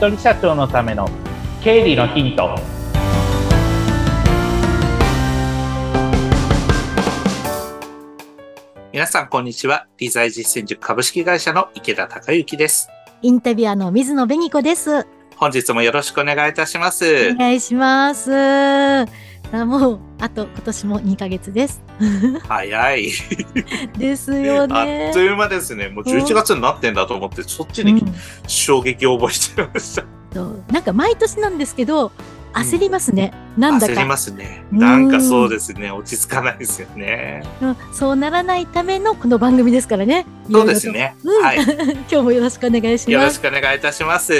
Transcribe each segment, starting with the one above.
人社長のための経理のヒント皆さんこんにちは理財実践塾株式会社の池田孝之ですインタビュアーの水野紅子です。本日もよろしくお願いいたしますお願いします。あもう、あと今年も2ヶ月です。早いですよあねっと。いう間ですねもう11月になってんだと思ってそっちにうん衝撃を覚えてました、となんか毎年なんですけど、焦りますね。なんだか。焦りますねうんなんかそうですね落ち着かないですよねうんそうならないためのこの番組ですからね。そうですねいろいろと。はいうん 今日もよろしくお願いします。よろしくお願いいたします。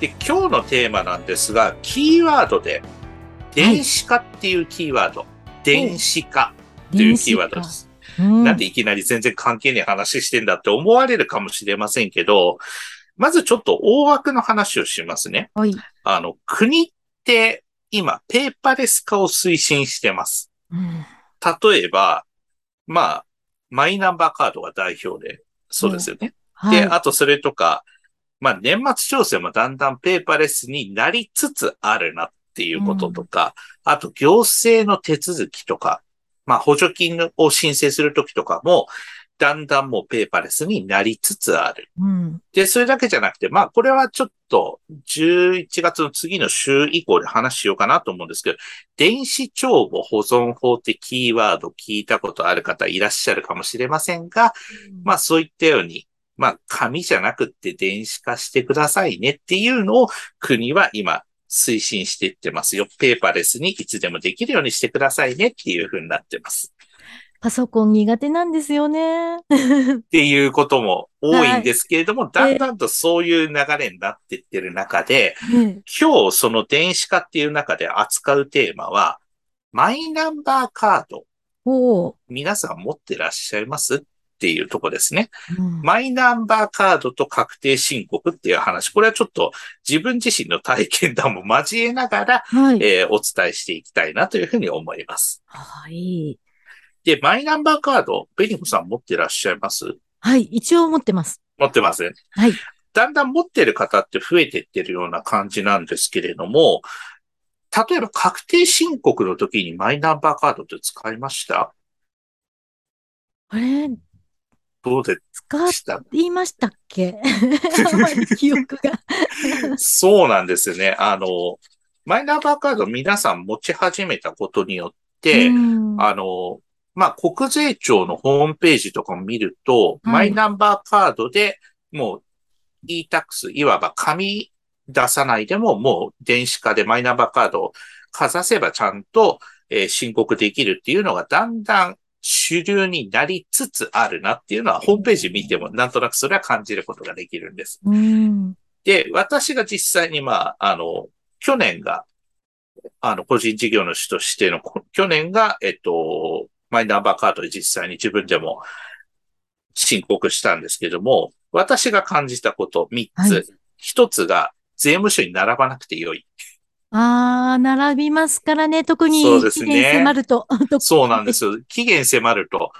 で、今日のテーマなんですが、キーワードで、電子化っていうキーワード、電子化っていうキーワードです。うんなんでいきなり全然関係ない話してんだって思われるかもしれませんけど、まずちょっと大枠の話をしますね。はい。あの、国って今、ペーパーレス化を推進してます。うん例えば、まあ、マイナンバーカードが代表で、そうですよね。はい。で、あとそれとか、まあ年末調整もだんだんペーパーレスになりつつあるなっていうこととか、あと行政の手続きとか、まあ補助金を申請するときとかも、だんだんもうペーパーレスになりつつある。うん。で、それだけじゃなくて、まあこれはちょっと11月の次の週以降で話しようかなと思うんですけど、電子帳簿保存法ってキーワード聞いたことある方いらっしゃるかもしれませんが、まあそういったように、まあ紙じゃなくって電子化してくださいねっていうのを国は今推進していってますよ。ペーパーレスにいつでもできるようにしてくださいねっていうふうになってます。パソコン苦手なんですよね。っていうことも多いんですけれども、だんだんとそういう流れになっていってる中で、ね今日その電子化っていう中で扱うテーマは、マイナンバーカード、皆さん持ってらっしゃいます？っていうとこですね。うんマイナンバーカードと確定申告っていう話、これはちょっと自分自身の体験談も交えながら、はい。えーお伝えしていきたいなというふうに思います。はい。で、マイナンバーカード、ベニコさん持ってらっしゃいます？はい。一応持ってます。持ってません。はい。だんだん持ってる方って増えてってるような感じなんですけれども、例えば確定申告の時にマイナンバーカードって使いました？あれ？どうでした言いましたっけ？あんまり記憶が。そうなんですよね。あの、マイナンバーカード皆さん持ち始めたことによって、うんあの、まあ、国税庁のホームページとかも見ると、はいマイナンバーカードでもう e-tax、いわば紙出さないでももう電子化でマイナンバーカードをかざせばちゃんと、えー申告できるっていうのがだんだん主流になりつつあるなっていうのはホームページ見てもなんとなくそれは感じることができるんです。うん。で、私が実際にまあ、あの、去年が、あの、個人事業主としての、こ去年が、えっと、マイナンバーカードで実際に自分でも申告したんですけども、私が感じたこと3つ。はい1つが、税務署に並ばなくてよい。ああ、並びますからね。特にそうですね期限迫ると。そうなんですよ。期限迫ると、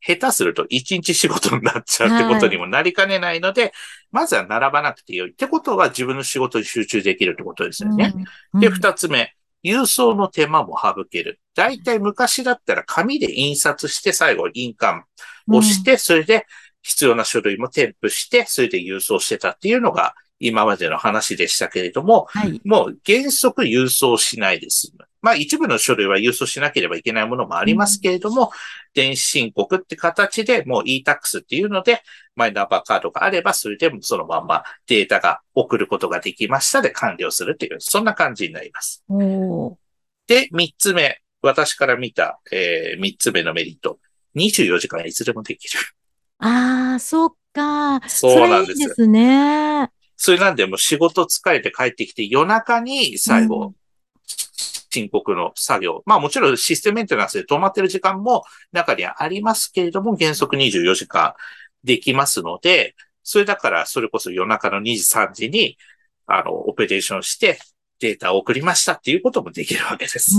下手すると1日仕事になっちゃうってことにもなりかねないので、まずは並ばなくてよい。ってことは自分の仕事に集中できるってことですよね。うん。で、うん二つ目、郵送の手間も省ける。だいたい昔だったら紙で印刷して最後印鑑をして、それで必要な書類も添付して、それで郵送してたっていうのが今までの話でしたけれども、はい。もう原則郵送しないです。まあ一部の書類は郵送しなければいけないものもありますけれども、電子申告って形でもう e-tax っていうので、マイナンバーカードがあれば、それでもそのまんまデータが送ることができましたで完了するという、そんな感じになります。で、三つ目。私から見た、えー、三つ目のメリット。24時間いつでもできる。ああ、そっか。そうなんですいいですね。それなんでもう仕事疲れて帰ってきて夜中に最後、うん申告の作業。まあもちろんシステムメンテナンスで止まってる時間も中にはありますけれども、原則24時間できますので、それだからそれこそ夜中の2時3時に、あの、オペレーションしてデータを送りましたっていうこともできるわけです。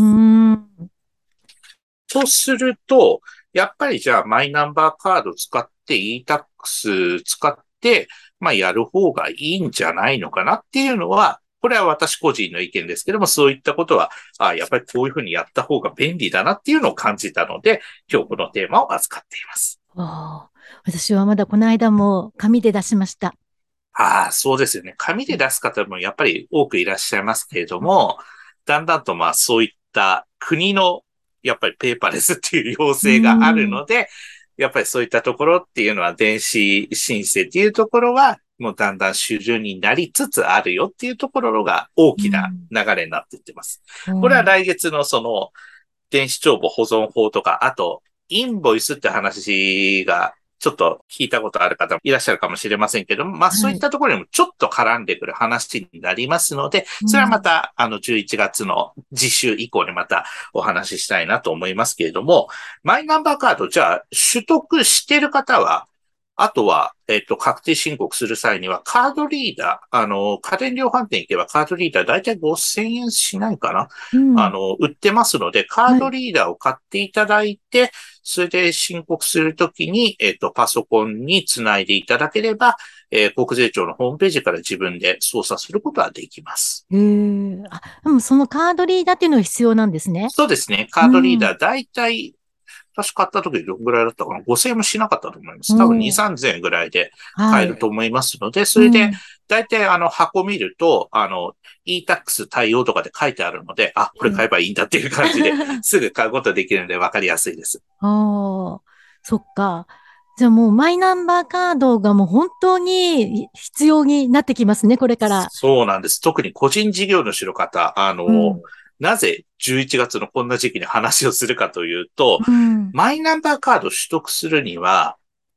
とすると、やっぱりじゃあマイナンバーカード使って e-tax 使って、まあ、やる方がいいんじゃないのかなっていうのは、これは私個人の意見ですけども、そういったことは、あやっぱりこういうふうにやった方が便利だなっていうのを感じたので、今日このテーマを扱っています。私はまだこの間も紙で出しました。ああ、そうですよね。紙で出す方もやっぱり多くいらっしゃいますけれども、だんだんとまあそういった国のやっぱりペーパーレスっていう要請があるので、やっぱりそういったところっていうのは電子申請っていうところはもうだんだん主流になりつつあるよっていうところが大きな流れになっていってます。これは来月のその電子帳簿保存法とか、あとインボイスって話がちょっと聞いたことある方もいらっしゃるかもしれませんけども、まあそういったところにもちょっと絡んでくる話になりますので、それはまたあの11月の次週以降にまたお話ししたいなと思いますけれども、マイナンバーカード、じゃあ取得してる方は、あとは、えっ、と、確定申告する際には、カードリーダー、あの、家電量販店行けばカードリーダー大体5000円しないかな、うんあの、売ってますので、カードリーダーを買っていただいて、それで申告するときに、えっ、と、パソコンにつないでいただければ、えー国税庁のホームページから自分で操作することはできます。へえ。あ、でもそのカードリーダーっていうのが必要なんですね。そうですね。カードリーダー、大体、私買った時どんぐらいだったかな ?5000 円もしなかったと思います。多分うん2、3000円ぐらいではい。買えると思いますので、それでうん、大体あの箱見ると、あの、e-tax 対応とかで書いてあるので、あ、これ買えばいいんだっていう感じで、すぐ買うことできるので分かりやすいです。ああ、そっか。じゃあもうマイナンバーカードがもう本当に必要になってきますね、これから。そうなんです。特に個人事業主の方、あの、うんなぜ11月のこんな時期に話をするかというと、うんマイナンバーカード取得するには、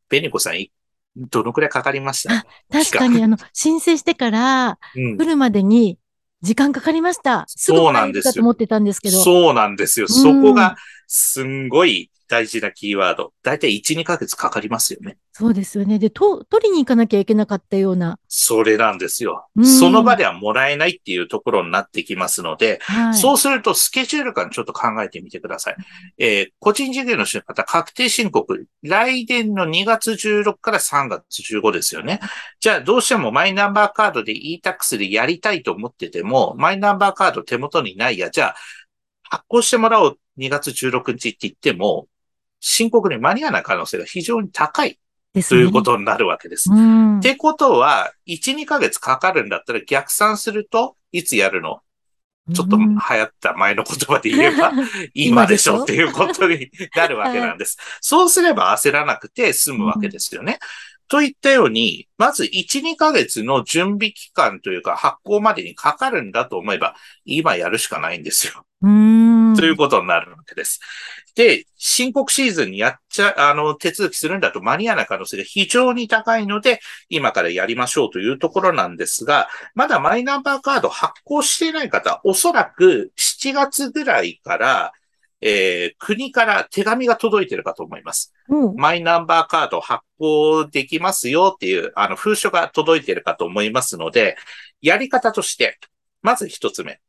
ベニコさん、いどのくらいかかりました？確かに、あの、申請してからうん来るまでに時間かかりました。すぐそうなんですよと思ってたんですけど。そうなんですよ。そこが、すんごい大事なキーワード。だいたい1、2ヶ月かかりますよね。そうですよね。で、と、取りに行かなきゃいけなかったような。それなんですよ。うんその場ではもらえないっていうところになってきますので、はい。そうするとスケジュール感ちょっと考えてみてください。えー個人事業主の方、確定申告、来年の2月16から3月15ですよね。じゃあどうしてもマイナンバーカードで e-tax でやりたいと思ってても、マイナンバーカード手元にないや、じゃあ発行してもらおう2月16日って言っても、申告に間に合わない可能性が非常に高い。ということになるわけです。うん。ってことは、1、2ヶ月かかるんだったら逆算すると、いつやるの？ちょっと流うん行った前の言葉で言えば、今でしょ？っていうことになるわけなんです。そうすれば焦らなくて済むわけですよね。といったように、まず1、2ヶ月の準備期間というか発行までにかかるんだと思えば、今やるしかないんですよ。うん。ということになるわけです。で、申告シーズンにやっちゃ、あの、手続きするんだと間に合わない可能性が非常に高いので、今からやりましょうというところなんですが、まだマイナンバーカード発行していない方、おそらく7月ぐらいから、えー国から手紙が届いてるかと思います。うんマイナンバーカード発行できますよっていう、あの、封書が届いてるかと思いますので、やり方として、まず一つ目。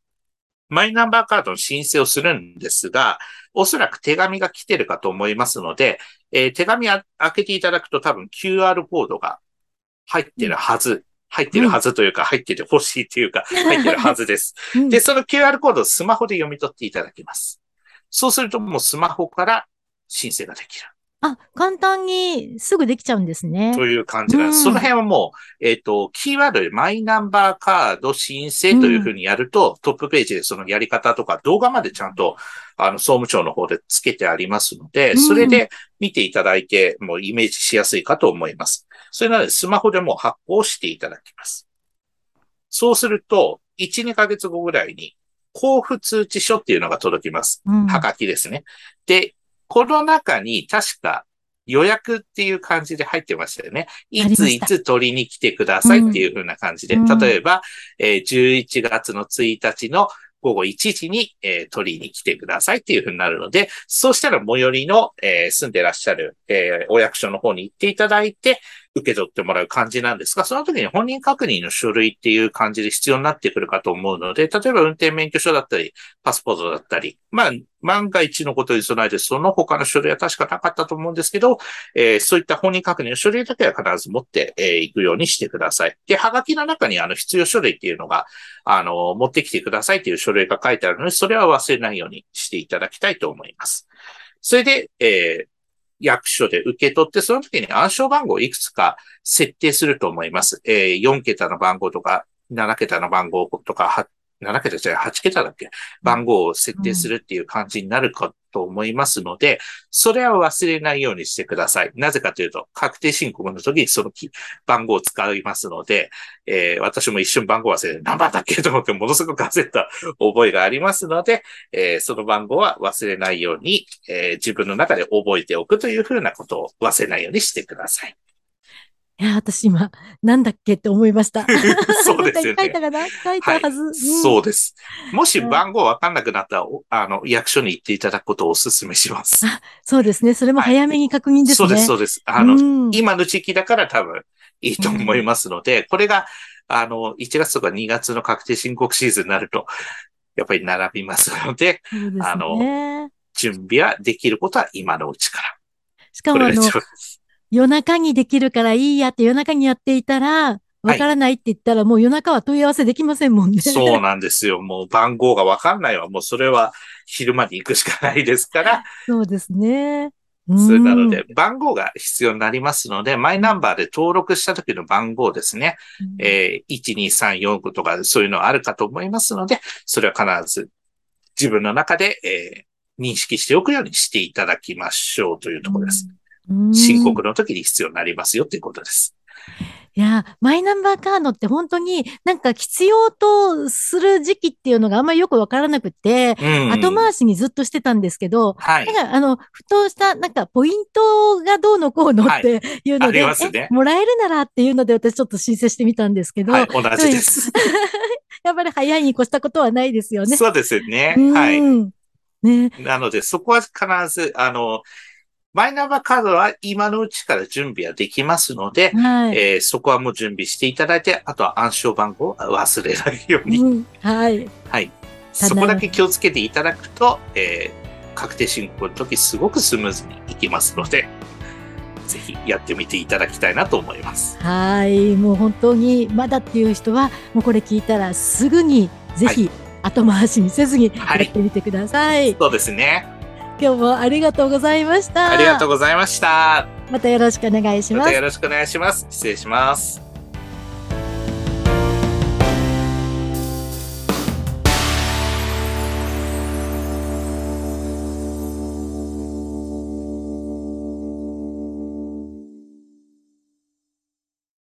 マイナンバーカードの申請をするんですが、おそらく手紙が来てるかと思いますので、えー手紙あ開けていただくと多分 QR コードが入ってるはず。入ってるはずというか、入ってて欲しいというか、入ってるはずです。うんで、その QR コードをスマホで読み取っていただきます。そうするともうスマホから申請ができる。あ、簡単にすぐできちゃうんですね。という感じなんです。うんその辺はもう、えっ、と、キーワードでマイナンバーカード申請というふうにやると、トップページでそのやり方とか動画までちゃんと、あの、総務省の方でつけてありますので、うんそれで見ていただいて、もうイメージしやすいかと思います。それなので、スマホでもう発行していただきます。そうすると、1、2ヶ月後ぐらいに、交付通知書っていうのが届きます。うんはがきですね。で、この中に確か予約っていう感じで入ってましたよね。いついつ取りに来てくださいっていう風な感じで。うん例えば、えー11月の1日の午後1時に、えー取りに来てくださいっていう風になるので、そうしたら最寄りの、えー住んでらっしゃる、えーお役所の方に行っていただいて、受け取ってもらう感じなんですが、その時に本人確認の書類っていう感じで必要になってくるかと思うので、例えば運転免許証だったり、パスポートだったり、まあ、万が一のことに備えて、その他の書類は確かなかったと思うんですけど、えー、そういった本人確認の書類だけは必ず持ってい、えー、くようにしてください。で、はがきの中にあの必要書類っていうのが、あの、持ってきてくださいっていう書類が書いてあるので、それは忘れないようにしていただきたいと思います。それで、えー、役所で受け取って、その時に暗証番号をいくつか設定すると思います。えー、4桁の番号とか、7桁の番号とか、7桁じゃ8桁だっけ？番号を設定するっていう感じになるかと思いますので、それは忘れないようにしてください。なぜかというと、確定申告の時にその番号を使いますので、えー、私も一瞬番号忘れて何番だっけと思ってものすごく焦った覚えがありますので、えー、その番号は忘れないように、えー、自分の中で覚えておくというふうなことを忘れないようにしてください。いや、私今、なんだっけって思いました。そうですよね。書いたかな？書いたはず、はいうん、そうです。もし番号わかんなくなったら、あの、役所に行っていただくことをお勧めします。そうですね。それも早めに確認ですね。はい、そうです、そうです。あの、うん、今の時期だから多分いいと思いますので、うん、これが、あの、1月とか2月の確定申告シーズンになると、やっぱり並びますので、でね、あの、準備はできることは今のうちから。しかもあの、夜中にできるからいいやって夜中にやっていたら、わからないって言ったら、はい、もう夜中は問い合わせできませんもんね。そうなんですよ。もう番号がわかんないわ。もうそれは昼間に行くしかないですから。そうですね。それなので、番号が必要になりますので、マイナンバーで登録した時の番号ですね。うん、えー、1234とかそういうのあるかと思いますので、それは必ず自分の中で、えー、認識しておくようにしていただきましょうというところです。うん申告の時に必要になりますよということです。いや、マイナンバーカードって本当になんか必要とする時期っていうのがあんまりよくわからなくて、うん、後回しにずっとしてたんですけど、はい。なんかあの、ふとしたなんかポイントがどうのこうのっていうので、はい、ね、もらえるならっていうので私ちょっと申請してみたんですけど、はい、同じです。やっぱり早いに越したことはないですよね。そうですよね。はい。ね。なので、そこは必ず、あの、マイナンバーカードは今のうちから準備はできますので、はい、えー、そこはもう準備していただいて、あとは暗証番号を忘れないように。うん、はい。はい。そこだけ気をつけていただくと、えー、確定申告の時すごくスムーズにいきますので、ぜひやってみていただきたいなと思います。はい。もう本当にまだっていう人は、もうこれ聞いたらすぐにぜひ後回しにせずにやってみてください。はい、そうですね。今日もありがとうございました。ありがとうございました。またよろしくお願いします。またよろしくお願いします。失礼します。